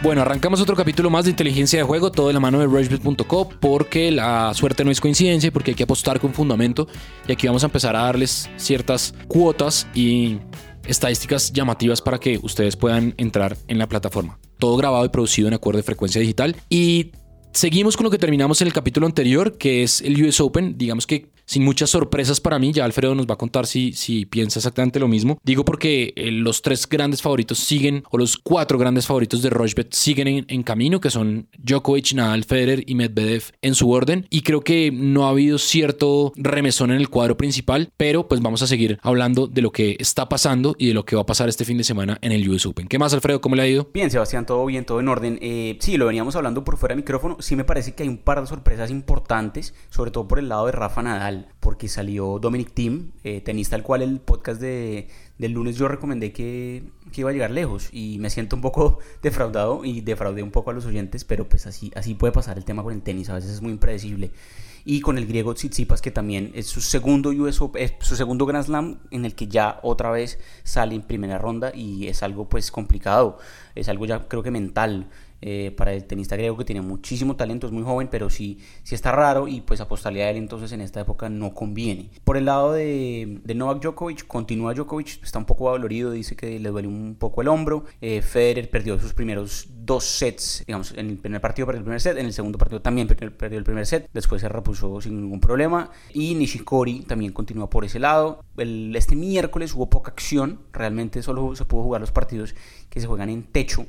Bueno, arrancamos otro capítulo más de inteligencia de juego, todo de la mano de rushbet.co, porque la suerte no es coincidencia y porque hay que apostar con fundamento. Y aquí vamos a empezar a darles ciertas cuotas y estadísticas llamativas para que ustedes puedan entrar en la plataforma. Todo grabado y producido en acuerdo de frecuencia digital. Y seguimos con lo que terminamos en el capítulo anterior, que es el US Open. Digamos que sin muchas sorpresas para mí. Ya Alfredo nos va a contar si, si piensa exactamente lo mismo. Digo porque eh, los tres grandes favoritos siguen, o los cuatro grandes favoritos de Rochbet siguen en, camino, que son Djokovic, Nadal, Federer y Medvedev en su orden. Y creo que no ha habido cierto remesón en el cuadro principal, pero pues vamos a seguir hablando de lo que está pasando y de lo que va a pasar este fin de semana en el US Open. ¿Qué más, Alfredo? ¿Cómo le ha ido? Bien, Sebastián, todo bien, todo en orden. Eh, sí, lo veníamos hablando por fuera del micrófono. Sí me parece que hay un par de sorpresas importantes, sobre todo por el lado de Rafa Nadal porque salió Dominic Thiem, eh, tenista al cual el podcast de, del lunes yo recomendé que, que, iba a llegar lejos y me siento un poco defraudado y defraudé un poco a los oyentes, pero pues así, así puede pasar el tema con el tenis, a veces es muy impredecible. Y con el griego Tsitsipas, que también es su segundo US es su segundo Grand Slam en el que ya otra vez sale en primera ronda y es algo pues complicado, es algo ya creo que mental. Eh, para el tenista griego que tiene muchísimo talento, es muy joven, pero sí, sí está raro y pues apostarle a él entonces en esta época no conviene. Por el lado de, Novak Djokovic, continúa Djokovic, está un poco dolorido, dice que le duele un poco el hombro. Eh, Federer perdió sus primeros dos sets, digamos, en el primer partido perdió el primer set, en el segundo partido también perdió el primer set, después se repuso sin ningún problema. Y Nishikori también continúa por ese lado. El, este miércoles hubo poca acción, realmente solo se pudo jugar los partidos que se juegan en techo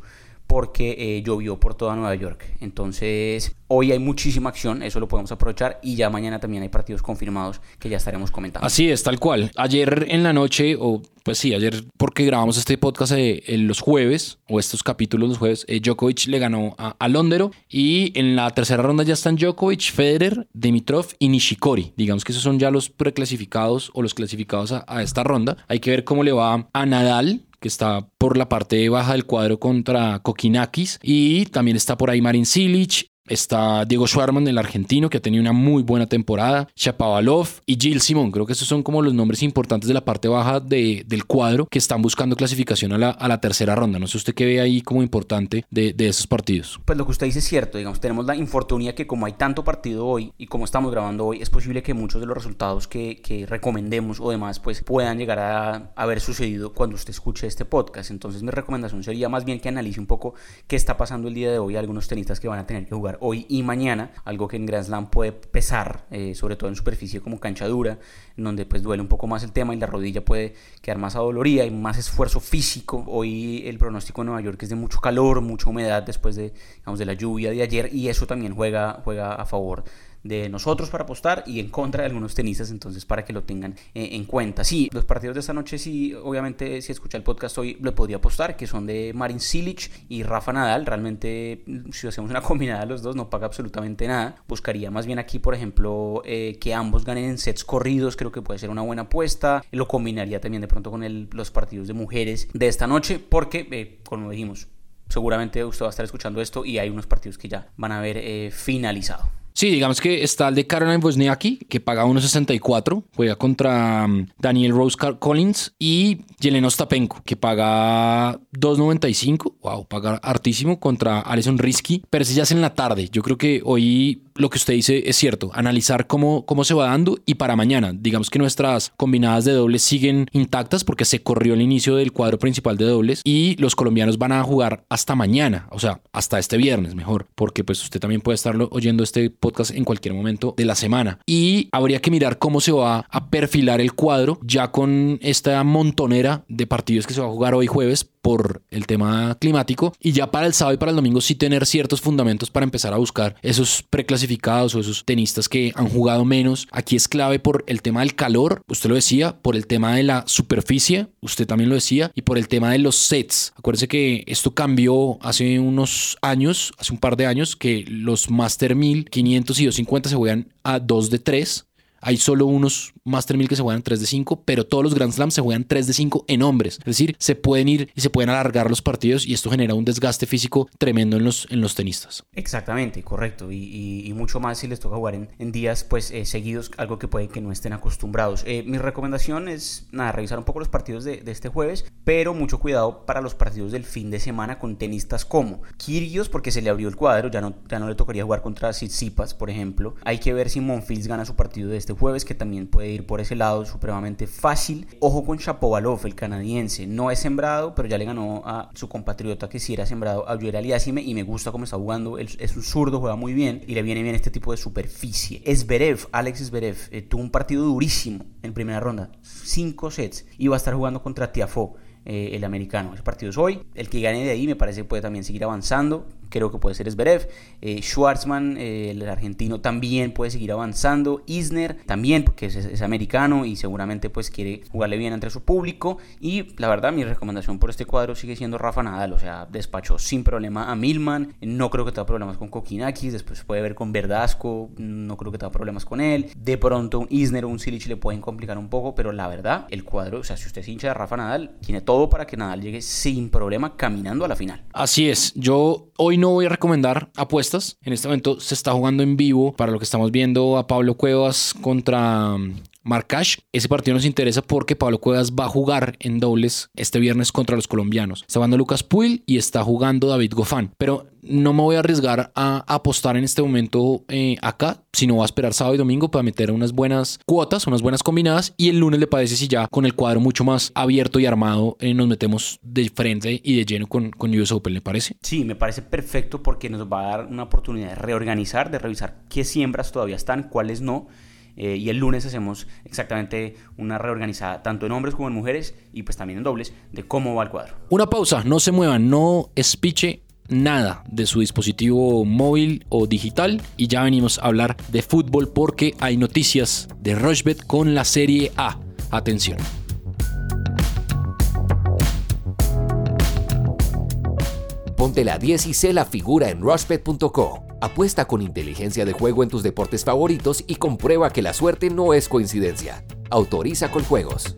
porque eh, llovió por toda Nueva York. Entonces, hoy hay muchísima acción, eso lo podemos aprovechar y ya mañana también hay partidos confirmados que ya estaremos comentando. Así es, tal cual. Ayer en la noche, o pues sí, ayer porque grabamos este podcast eh, en los jueves, o estos capítulos los jueves, eh, Djokovic le ganó a, a Londero y en la tercera ronda ya están Djokovic, Federer, Dimitrov y Nishikori. Digamos que esos son ya los preclasificados o los clasificados a, a esta ronda. Hay que ver cómo le va a Nadal, que está por la parte baja del cuadro contra Kokinakis. Y también está por ahí Marin Silic, Está Diego Schwarman, el argentino, que ha tenido una muy buena temporada. Chapavalov y Gil Simón. Creo que esos son como los nombres importantes de la parte baja de, del cuadro que están buscando clasificación a la, a la, tercera ronda. No sé usted qué ve ahí como importante de, de, esos partidos. Pues lo que usted dice es cierto. Digamos, tenemos la infortunía que como hay tanto partido hoy y como estamos grabando hoy, es posible que muchos de los resultados que, que recomendemos o demás pues puedan llegar a haber sucedido cuando usted escuche este podcast. Entonces mi recomendación sería más bien que analice un poco qué está pasando el día de hoy. Algunos tenistas que van a tener que jugar hoy y mañana, algo que en Grand Slam puede pesar, eh, sobre todo en superficie como cancha dura, en donde pues duele un poco más el tema y la rodilla puede quedar más adolorida y más esfuerzo físico. Hoy el pronóstico en Nueva York es de mucho calor, mucha humedad después de, digamos, de la lluvia de ayer y eso también juega, juega a favor de nosotros para apostar y en contra de algunos tenistas, entonces para que lo tengan eh, en cuenta. Sí, los partidos de esta noche, sí, obviamente si escucha el podcast hoy le podría apostar, que son de Marin Silic y Rafa Nadal. Realmente, si hacemos una combinada los dos, no paga absolutamente nada. Buscaría más bien aquí, por ejemplo, eh, que ambos ganen en sets corridos, creo que puede ser una buena apuesta. Lo combinaría también de pronto con el, los partidos de mujeres de esta noche, porque, eh, como dijimos, seguramente usted va a estar escuchando esto y hay unos partidos que ya van a haber finalizado. Sí, digamos que está el de Caroline Wozniacki, que paga 1.64, juega contra um, Daniel Rose Collins y Yelena Ostapenko, que paga 2.95, wow, paga hartísimo contra Alison Risky, pero ese ya es en la tarde. Yo creo que hoy lo que usted dice es cierto, analizar cómo, cómo se va dando y para mañana, digamos que nuestras combinadas de dobles siguen intactas porque se corrió el inicio del cuadro principal de dobles y los colombianos van a jugar hasta mañana, o sea, hasta este viernes mejor, porque pues usted también puede estarlo oyendo este podcast en cualquier momento de la semana. Y habría que mirar cómo se va a perfilar el cuadro ya con esta montonera de partidos que se va a jugar hoy jueves por el tema climático y ya para el sábado y para el domingo sí tener ciertos fundamentos para empezar a buscar esos preclasificados o esos tenistas que han jugado menos. Aquí es clave por el tema del calor, usted lo decía, por el tema de la superficie, usted también lo decía, y por el tema de los sets. Acuérdense que esto cambió hace unos años, hace un par de años, que los Master 1000, 500 y 250 se juegan a 2 de 3 Hay solo unos Master 1000 que se juegan 3 de 5, pero todos los Grand Slams se juegan 3 de 5 en hombres. Es decir, se pueden ir y se pueden alargar los partidos y esto genera un desgaste físico tremendo en los, en los tenistas. Exactamente, correcto. Y, mucho más si les toca jugar en, días pues eh, seguidos, algo que puede que no estén acostumbrados. Eh, mi recomendación es, nada, revisar un poco los partidos de, este jueves, pero mucho cuidado para los partidos del fin de semana con tenistas como Kyrgios, porque se le abrió el cuadro, ya no, ya no le tocaría jugar contra Tsitsipas, por ejemplo. Hay que ver si Monfils gana su partido de este jueves, que también puede ir por ese lado supremamente fácil. Ojo con Shapovalov, el canadiense. No es sembrado, pero ya le ganó a su compatriota que sí era sembrado, a Yuel Aliasime, y me gusta cómo está jugando. Es un zurdo, juega muy bien y le viene bien este tipo de superficie. Esberev, Alex Esberev, eh, tuvo un partido durísimo en primera ronda. Cinco sets. Y va a estar jugando contra Tiafo. Eh, el americano. Ese partido es hoy. El que gane de ahí me parece que puede también seguir avanzando creo que puede ser Zverev. Eh, Schwartzman, eh, el argentino, también puede seguir avanzando. Isner también, porque es, americano y seguramente pues quiere jugarle bien entre su público. Y la verdad, mi recomendación por este cuadro sigue siendo Rafa Nadal. O sea, despachó sin problema a Milman. No creo que tenga problemas con Kokinakis. Después puede ver con Verdasco. No creo que tenga problemas con él. De pronto un Isner o un Silic le pueden complicar un poco. Pero la verdad, el cuadro, o sea, si usted es hincha de Rafa Nadal, tiene todo para que Nadal llegue sin problema caminando a la final. Así es. Yo hoy no voy a recomendar apuestas. En este momento se está jugando en vivo para lo que estamos viendo a Pablo Cuevas contra Marcash. Ese partido nos interesa porque Pablo Cuevas va a jugar en dobles este viernes contra los colombianos. Está jugando Lucas Puil y está jugando David Goffin. Pero no me voy a arriesgar a apostar en este momento eh, acá, sino voy a esperar sábado y domingo para meter unas buenas cuotas, unas buenas combinadas. Y el lunes le parece si ya con el cuadro mucho más abierto y armado eh, nos metemos de frente y de lleno con, con US Open, ¿le parece? Sí, me parece perfecto porque nos va a dar una oportunidad de reorganizar, de revisar qué siembras todavía están, cuáles no eh, y el lunes hacemos exactamente una reorganizada, tanto en hombres como en mujeres, y pues también en dobles, de cómo va el cuadro. Una pausa, no se muevan, no espiche nada de su dispositivo móvil o digital y ya venimos a hablar de fútbol porque hay noticias de Rochbet con la Serie A. Atención. Ponte la 10 y sé la figura en rushbet.co. Apuesta con inteligencia de juego en tus deportes favoritos y comprueba que la suerte no es coincidencia. Autoriza con juegos.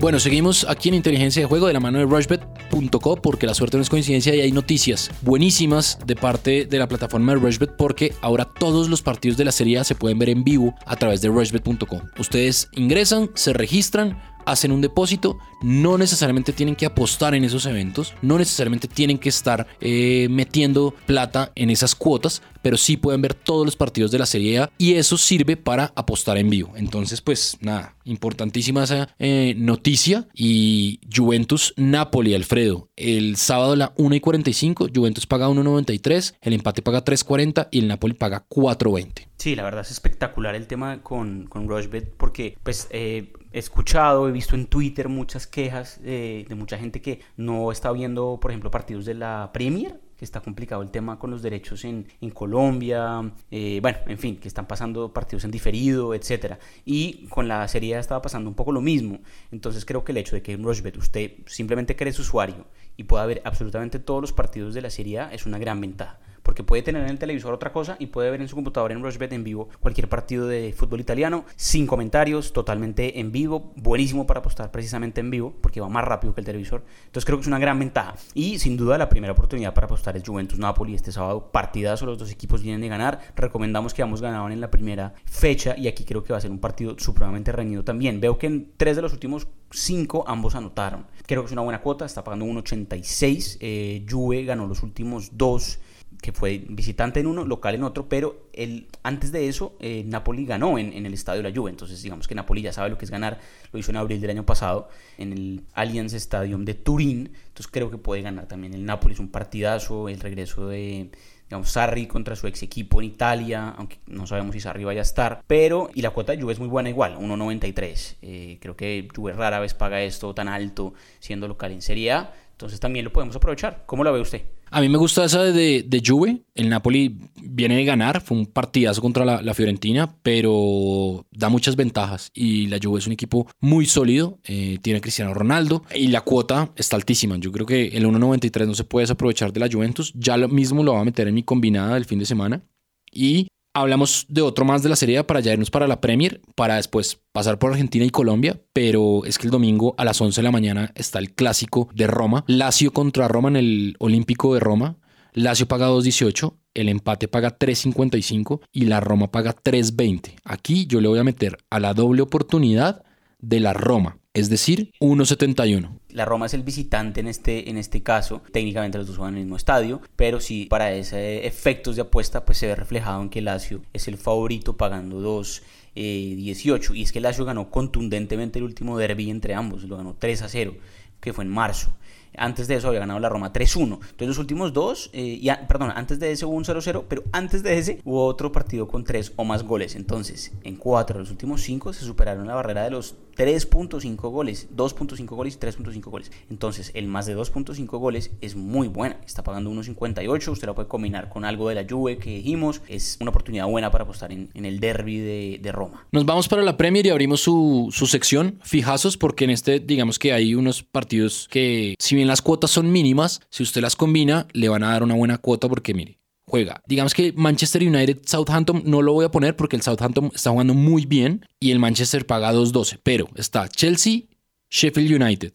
Bueno, seguimos aquí en Inteligencia de Juego de la mano de Rushbet.co porque la suerte no es coincidencia y hay noticias buenísimas de parte de la plataforma de Rushbet porque ahora todos los partidos de la Serie se pueden ver en vivo a través de Rushbet.co. Ustedes ingresan, se registran, hacen un depósito, no necesariamente tienen que apostar en esos eventos, no necesariamente tienen que estar eh, metiendo plata en esas cuotas, pero sí pueden ver todos los partidos de la Serie A y eso sirve para apostar en vivo. Entonces, pues nada, importantísima esa eh, noticia y Juventus Napoli, Alfredo, el sábado a la 1 y 45, Juventus paga 1.93, el empate paga 3.40 y el Napoli paga 4.20. Sí, la verdad es espectacular el tema con, con Rushbet porque pues eh, he escuchado, he visto en Twitter muchas quejas de mucha gente que no está viendo, por ejemplo, partidos de la Premier que está complicado el tema con los derechos en, Colombia, eh, bueno, en fin, que están pasando partidos en diferido, etcétera. Y con la serie estaba pasando un poco lo mismo. Entonces creo que el hecho de que en Rushbet usted simplemente cree su usuario y pueda ver absolutamente todos los partidos de la serie es una gran ventaja porque puede tener en el televisor otra cosa y puede ver en su computadora en Rushbet en vivo cualquier partido de fútbol italiano sin comentarios, totalmente en vivo, buenísimo para apostar precisamente en vivo porque va más rápido que el televisor. Entonces creo que es una gran ventaja y sin duda la primera oportunidad para apostar es Juventus Napoli este sábado, partidazo, los dos equipos vienen de ganar, recomendamos que ambos ganaban en la primera fecha y aquí creo que va a ser un partido supremamente reñido también. Veo que en tres de los últimos cinco ambos anotaron. Creo que es una buena cuota, está pagando 1.86. Eh, Juve ganó los últimos dos que fue visitante en uno, local en otro, pero el, antes de eso eh, Napoli ganó en, en, el estadio de la Juve, entonces digamos que Napoli ya sabe lo que es ganar, lo hizo en abril del año pasado en el Allianz Stadium de Turín, entonces creo que puede ganar también el Napoli, es un partidazo, el regreso de digamos, Sarri contra su ex equipo en Italia, aunque no sabemos si Sarri vaya a estar, pero, y la cuota de Juve es muy buena igual, 1.93, eh, creo que Juve rara vez paga esto tan alto siendo local en Serie Entonces también lo podemos aprovechar. ¿Cómo la ve usted? A mí me gusta esa de, de Juve. El Napoli viene de ganar. Fue un partidazo contra la, Fiorentina, pero da muchas ventajas. Y la Juve es un equipo muy sólido. Eh, tiene Cristiano Ronaldo y la cuota está altísima. Yo creo que el 1.93 no se puede desaprovechar de la Juventus. Ya lo mismo lo va a meter en mi combinada del fin de semana. Y hablamos de otro más de la serie para ya irnos para la Premier, para después pasar por Argentina y Colombia, pero es que el domingo a las 11 de la mañana está el clásico de Roma, Lazio contra Roma en el Olímpico de Roma. Lazio paga 2.18, el empate paga 3.55 y la Roma paga 3.20. Aquí yo le voy a meter a la doble oportunidad de la Roma, es decir, 1.71. La Roma es el visitante en este, en este caso. Técnicamente los dos juegan en el mismo estadio, pero sí para ese efectos de apuesta pues se ve reflejado en que Lazio es el favorito pagando 2 18 y es que Lazio ganó contundentemente el último derby entre ambos, lo ganó 3 a 0, que fue en marzo. Antes de eso había ganado la Roma 3-1. Entonces los últimos dos, eh, perdón, antes de ese hubo un 0-0, pero antes de ese hubo otro partido con 3 o más goles. Entonces, en 4 de los últimos 5 se superaron la barrera de los 3.5 goles, 2.5 goles y 3.5 goles. Entonces, el más de 2.5 goles es muy buena. Está pagando 1.58. Usted la puede combinar con algo de la Juve que dijimos. Es una oportunidad buena para apostar en, el derby de, Roma. Nos vamos para la Premier y abrimos su, su sección fijazos porque en este, digamos que hay unos partidos que, si bien las cuotas son mínimas, si usted las combina, le van a dar una buena cuota porque, mire, juega. Digamos que Manchester United Southampton no lo voy a poner porque el Southampton está jugando muy bien y el Manchester paga 2.12, pero está Chelsea, Sheffield United,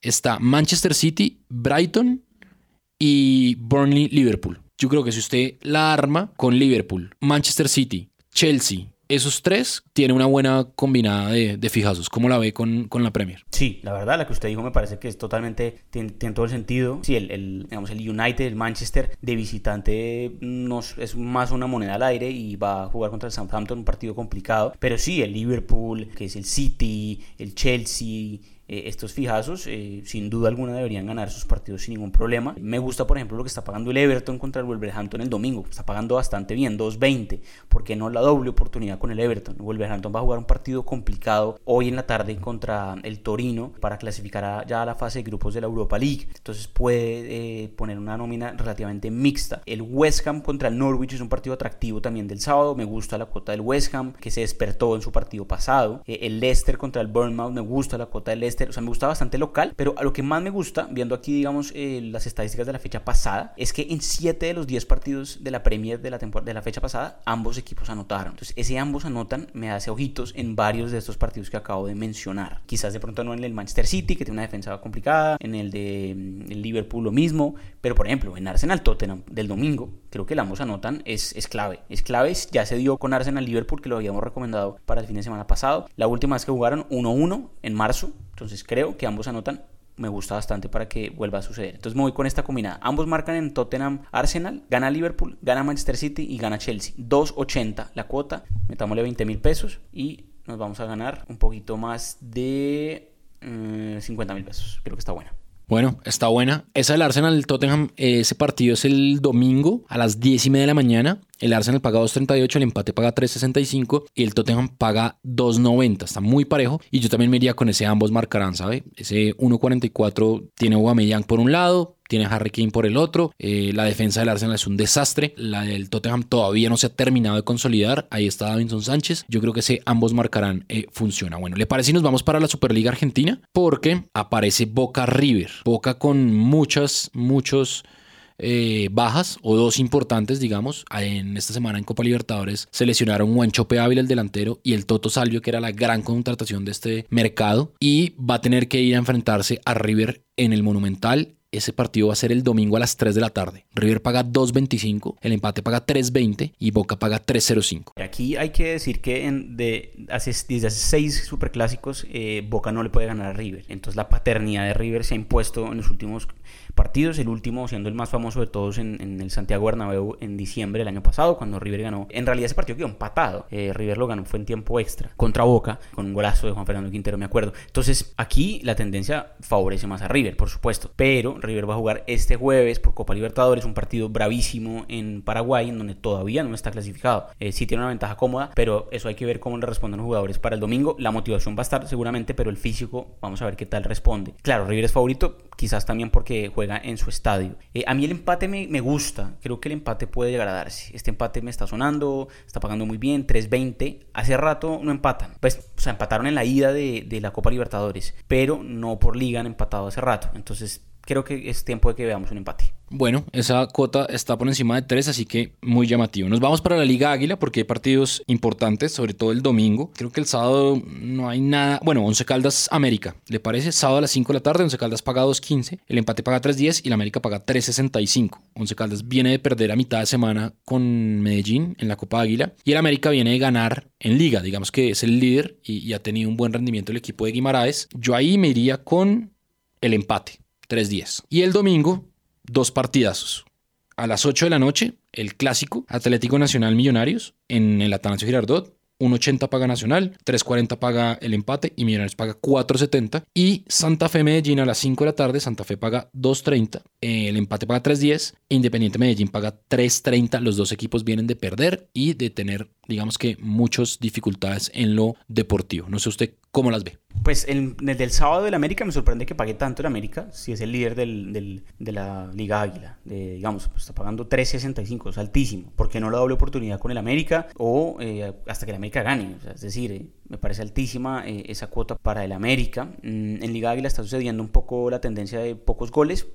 está Manchester City, Brighton y Burnley Liverpool. Yo creo que si usted la arma con Liverpool, Manchester City, Chelsea esos tres tiene una buena combinada de, fijazos. ¿Cómo la ve con, la Premier? Sí, la verdad, la que usted dijo me parece que es totalmente, tiene, todo el sentido. Sí, el, digamos, el United, el Manchester de visitante nos, es más una moneda al aire y va a jugar contra el Southampton, un partido complicado. Pero sí, el Liverpool, que es el City, el Chelsea eh, estos fijazos, eh, sin duda alguna deberían ganar sus partidos sin ningún problema. Me gusta, por ejemplo, lo que está pagando el Everton contra el Wolverhampton el domingo. Está pagando bastante bien, 2.20. ¿Por qué no la doble oportunidad con el Everton? Wolverhampton va a jugar un partido complicado hoy en la tarde contra el Torino para clasificar ya a la fase de grupos de la Europa League. Entonces puede eh, poner una nómina relativamente mixta. El West Ham contra el Norwich es un partido atractivo también del sábado. Me gusta la cuota del West Ham, que se despertó en su partido pasado. el Leicester contra el Bournemouth, me gusta la cuota del Leicester o sea, me gusta bastante local, pero a lo que más me gusta, viendo aquí, digamos, eh, las estadísticas de la fecha pasada, es que en 7 de los 10 partidos de la Premier de la, de la fecha pasada, ambos equipos anotaron. Entonces, ese ambos anotan me hace ojitos en varios de estos partidos que acabo de mencionar. Quizás de pronto no en el Manchester City, que tiene una defensa complicada, en el de mm, el Liverpool lo mismo, pero por ejemplo, en Arsenal Tottenham del domingo, creo que el ambos anotan es, es clave. Es clave, ya se dio con Arsenal Liverpool, que lo habíamos recomendado para el fin de semana pasado. La última vez que jugaron 1-1 en marzo, entonces creo que ambos anotan. Me gusta bastante para que vuelva a suceder. Entonces me voy con esta combinada. Ambos marcan en Tottenham Arsenal. Gana Liverpool, gana Manchester City y gana Chelsea. 2.80 la cuota. Metámosle 20 mil pesos y nos vamos a ganar un poquito más de 50 mm, mil pesos. Creo que está buena. Bueno, está buena. Esa del Arsenal, Tottenham, ese partido es el domingo a las 10 y media de la mañana. El Arsenal paga 2.38, el empate paga 3.65 y el Tottenham paga 2.90. Está muy parejo y yo también me iría con ese ambos marcarán, ¿sabe? Ese 1.44 tiene Aubameyang por un lado, tiene Harry Kane por el otro. Eh, la defensa del Arsenal es un desastre. La del Tottenham todavía no se ha terminado de consolidar. Ahí está Davinson Sánchez. Yo creo que ese ambos marcarán eh, funciona. Bueno, ¿le parece si nos vamos para la Superliga Argentina? Porque aparece Boca River. Boca con muchas, muchos eh, bajas o dos importantes, digamos. En esta semana en Copa Libertadores se lesionaron Juanchope Ávila, el delantero, y el Toto Salvio, que era la gran contratación de este mercado. Y va a tener que ir a enfrentarse a River en el Monumental ese partido va a ser el domingo a las 3 de la tarde. River paga 2.25, el empate paga 3.20 y Boca paga 3.05. Aquí hay que decir que en, de, hace, desde hace seis superclásicos eh, Boca no le puede ganar a River. Entonces la paternidad de River se ha impuesto en los últimos partidos, el último siendo el más famoso de todos en, el Santiago Bernabéu en diciembre del año pasado, cuando River ganó. En realidad ese partido quedó empatado. Eh, River lo ganó, fue en tiempo extra contra Boca, con un golazo de Juan Fernando Quintero, me acuerdo. Entonces aquí la tendencia favorece más a River, por supuesto. Pero River va a jugar este jueves por Copa Libertadores, un partido bravísimo en Paraguay, en donde todavía no está clasificado. Eh, sí tiene una ventaja cómoda, pero eso hay que ver cómo le responden los jugadores para el domingo. La motivación va a estar seguramente, pero el físico, vamos a ver qué tal responde. Claro, River es favorito, quizás también porque juega en su estadio. Eh, a mí el empate me, me, gusta, creo que el empate puede llegar a darse. Este empate me está sonando, está pagando muy bien, 3.20. Hace rato no empatan, pues o sea, empataron en la ida de, de la Copa Libertadores, pero no por liga han empatado hace rato. Entonces creo que es tiempo de que veamos un empate. Bueno, esa cuota está por encima de 3, así que muy llamativo. Nos vamos para la Liga Águila porque hay partidos importantes, sobre todo el domingo. Creo que el sábado no hay nada. Bueno, Once Caldas América, ¿le parece? Sábado a las 5 de la tarde, Once Caldas paga 2.15, el empate paga 3.10 y la América paga 3.65. Once Caldas viene de perder a mitad de semana con Medellín en la Copa Águila y el América viene de ganar en Liga. Digamos que es el líder y, y ha tenido un buen rendimiento el equipo de Guimaraes. Yo ahí me iría con el empate. 3-10. Y el domingo, dos partidazos. A las 8 de la noche, el clásico Atlético Nacional Millonarios en el Atanasio Girardot. 1.80 paga Nacional, 3.40 paga el empate y Millonarios paga 4.70. Y Santa Fe Medellín a las 5 de la tarde, Santa Fe paga 2.30, el empate paga 3.10, Independiente Medellín paga 3.30. Los dos equipos vienen de perder y de tener, digamos que, muchas dificultades en lo deportivo. No sé usted cómo las ve. Pues el, el del sábado del América me sorprende que pague tanto el América, si es el líder del, de la Liga Águila. Digamos, pues está pagando 3.65, es altísimo. ¿Por qué no la doble oportunidad con el América o eh, hasta que el América gane? O sea, es decir, eh, me parece altísima eh, esa cuota para el América. Mm, en Liga Águila está sucediendo un poco la tendencia de pocos goles,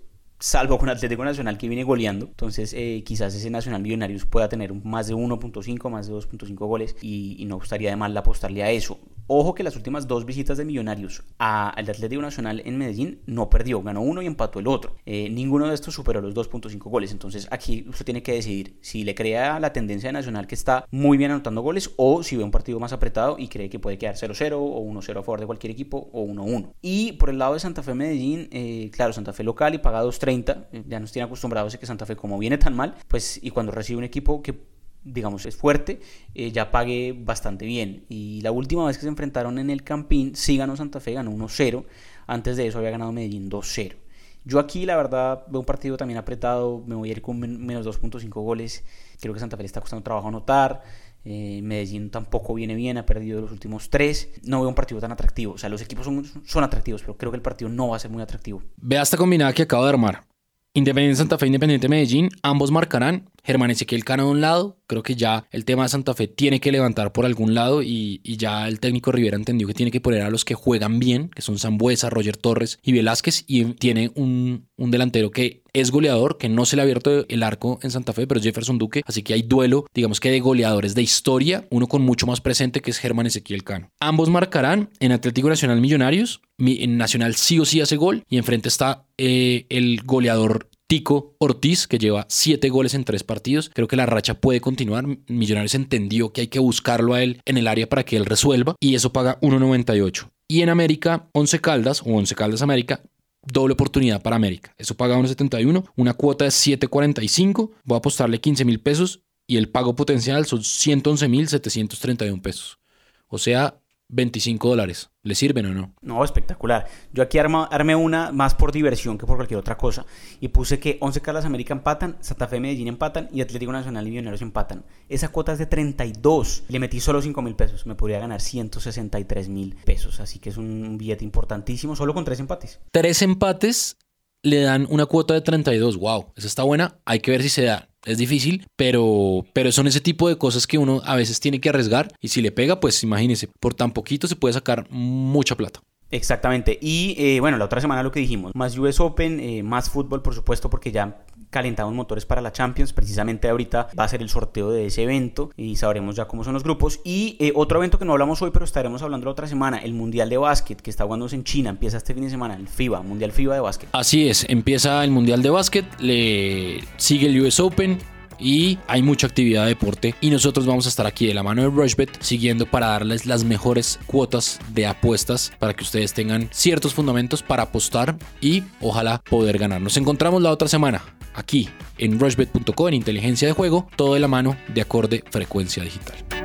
salvo con Atlético Nacional que viene goleando. Entonces, eh, quizás ese Nacional Millonarios pueda tener más de 1.5, más de 2.5 goles y, no gustaría de mal apostarle a eso. Ojo que las últimas dos visitas de Millonarios al Atlético Nacional en Medellín no perdió, ganó uno y empató el otro. Eh, ninguno de estos superó los 2.5 goles. Entonces, aquí usted tiene que decidir si le crea la tendencia de Nacional que está muy bien anotando goles o si ve un partido más apretado y cree que puede quedar 0-0 o 1-0 a favor de cualquier equipo o 1-1. Y por el lado de Santa Fe Medellín, eh, claro, Santa Fe local y paga 2.30. Ya nos tiene acostumbrados a que Santa Fe, como viene tan mal, pues y cuando recibe un equipo que digamos, es fuerte, eh, ya pague bastante bien. Y la última vez que se enfrentaron en el Campín, sí ganó Santa Fe, ganó 1-0. Antes de eso había ganado Medellín 2-0. Yo aquí, la verdad, veo un partido también apretado. Me voy a ir con menos 2.5 goles. Creo que Santa Fe le está costando trabajo anotar. Eh, Medellín tampoco viene bien, ha perdido los últimos tres. No veo un partido tan atractivo. O sea, los equipos son, son atractivos, pero creo que el partido no va a ser muy atractivo. Vea esta combinada que acabo de armar. Independiente Santa Fe, Independiente Medellín, ambos marcarán. Germán Ezequiel Cano de un lado. Creo que ya el tema de Santa Fe tiene que levantar por algún lado y, ya el técnico Rivera entendió que tiene que poner a los que juegan bien, que son Zambuesa, Roger Torres y Velázquez. Y tiene un, un delantero que es goleador, que no se le ha abierto el arco en Santa Fe, pero es Jefferson Duque. Así que hay duelo, digamos que de goleadores de historia, uno con mucho más presente que es Germán Ezequiel Cano. Ambos marcarán en Atlético Nacional Millonarios. En Nacional sí o sí hace gol y enfrente está eh, el goleador Tico Ortiz, que lleva siete goles en tres partidos. Creo que la racha puede continuar. Millonarios entendió que hay que buscarlo a él en el área para que él resuelva y eso paga 1.98. Y en América, 11 Caldas o 11 Caldas América, doble oportunidad para América. Eso paga 1.71, una cuota de 7.45. Voy a apostarle 15 mil pesos y el pago potencial son 111.731 pesos. O sea, 25 dólares. ¿Le sirven o no? No, espectacular. Yo aquí arma, armé una más por diversión que por cualquier otra cosa. Y puse que 11 Carlas América empatan, Santa Fe Medellín empatan y Atlético Nacional y Millonarios empatan. Esa cuota es de 32. Le metí solo 5 mil pesos. Me podría ganar 163 mil pesos. Así que es un billete importantísimo, solo con tres empates. Tres empates le dan una cuota de 32. Wow, esa está buena. Hay que ver si se da. Es difícil, pero, pero son ese tipo de cosas que uno a veces tiene que arriesgar y si le pega, pues imagínese, por tan poquito se puede sacar mucha plata. Exactamente. Y eh, bueno, la otra semana lo que dijimos, más US Open, eh, más fútbol, por supuesto, porque ya calentados motores para la Champions. Precisamente ahorita va a ser el sorteo de ese evento y sabremos ya cómo son los grupos. Y eh, otro evento que no hablamos hoy, pero estaremos hablando la otra semana, el Mundial de Básquet, que está jugándose en China. Empieza este fin de semana, el FIBA, Mundial FIBA de Básquet. Así es, empieza el Mundial de Básquet, le sigue el US Open y hay mucha actividad de deporte y nosotros vamos a estar aquí de la mano de Rushbet siguiendo para darles las mejores cuotas de apuestas para que ustedes tengan ciertos fundamentos para apostar y ojalá poder ganar. Nos encontramos la otra semana aquí en rushbet.co en inteligencia de juego, todo de la mano de acorde frecuencia digital.